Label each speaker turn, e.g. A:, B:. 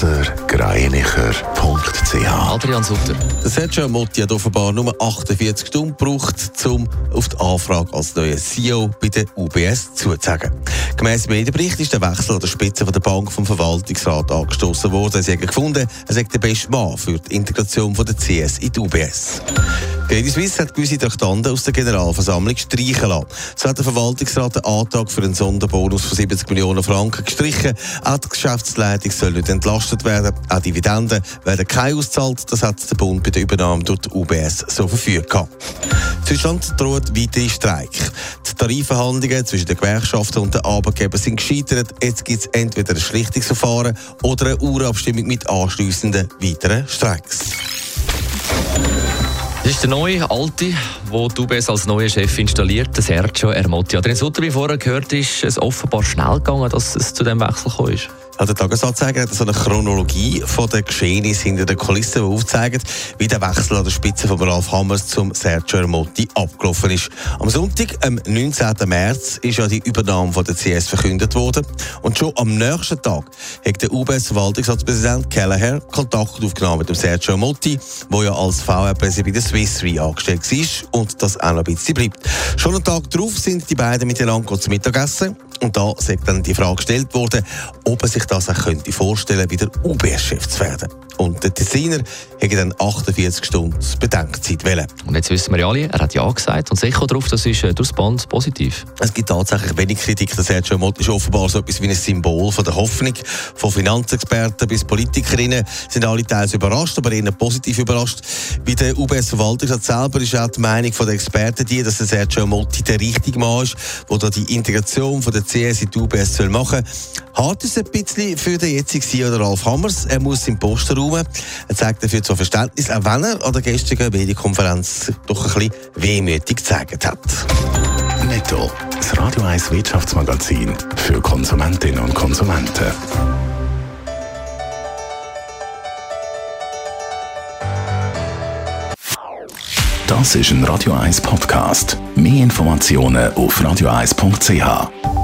A: blasergreinicher.ch
B: Adrian Sutter.
C: Sergio Motti hat offenbar nur 48 Stunden gebraucht, um auf die Anfrage als neuer CEO bei der UBS zuzusagen. Gemäss Medienbericht ist der Wechsel an der Spitze der Bank vom Verwaltungsrat angestoßen worden. Sie haben gefunden, er sei der beste Mann für die Integration von der CS in die UBS. Credit Suisse hat gewisse Traktanten aus der Generalversammlung streichen lassen. So hat der Verwaltungsrat den Antrag für einen Sonderbonus von 70 Millionen Franken gestrichen. Auch die Geschäftsleitung soll nicht entlastet werden. Auch Dividenden werden keine ausgezahlt. Das hat der Bund bei der Übernahme durch die UBS so verfügt. Deutschland droht weitere Streik. Die Tarifverhandlungen zwischen den Gewerkschaften und den Arbeitgebern sind gescheitert. Jetzt gibt es entweder ein Schlichtungsverfahren oder eine Urabstimmung mit anschliessenden weiteren Streiks.
B: Das ist der neue, alte, wo du als neuer Chef installiert, der Sergio Ermotti. Adrian Sutter, wie vorher gehört, ist es offenbar schnell gegangen, dass es zu dem Wechsel gekommen ist.
C: Also der Tagesanzeiger hat so eine Chronologie von den Geschehnissen hinter den Kulissen, die aufzeigt, wie der Wechsel an der Spitze von Ralf Hammers zum Sergio Ermotti abgelaufen ist. Am Sonntag, am 19. März, ist ja die Übernahme von der CS verkündet worden. Und schon am nächsten Tag hat der UBS-Verwaltungsratspräsident Kelleher Kontakt aufgenommen mit dem Sergio Ermotti, der ja als VR-Präsident bei der Swiss Re angestellt war und das auch noch ein bisschen bleibt. Schon einen Tag darauf sind die beiden miteinander zum Mittagessen. Und da ist dann die Frage gestellt worden, ob er sich das auch könnte vorstellen, wieder UBS-Chef zu werden. Und der Designer hätte dann 48 Stunden Bedenkzeit wählen.
B: Und jetzt wissen wir ja alle, er hat Ja gesagt und sicher darauf, das ist äh, durchs Band positiv.
C: Es gibt tatsächlich wenig Kritik. Der Sergio Mott ist offenbar so etwas wie ein Symbol von der Hoffnung. Von Finanzexperten bis Politikerinnen sind alle teils überrascht, aber eher positiv überrascht. Bei der UBS-Verwaltung selber ist auch die Meinung der Experten die, dass der Sergio Motti der richtige Mann ist, der die Integration von der CS in die UBS machen soll. Hart ist ein bisschen für den jetzigen CEO Ralf Hammers. Er muss seinen Posten räumen. Er zeigt dafür zwar Verständnis, auch wenn er an der gestrigen Medienkonferenz doch ein bisschen wehmütig gezeigt hat.
A: Netto, das Radio 1 Wirtschaftsmagazin für Konsumentinnen und Konsumenten. Das ist ein Radio 1 Podcast. Mehr Informationen auf radio1.ch.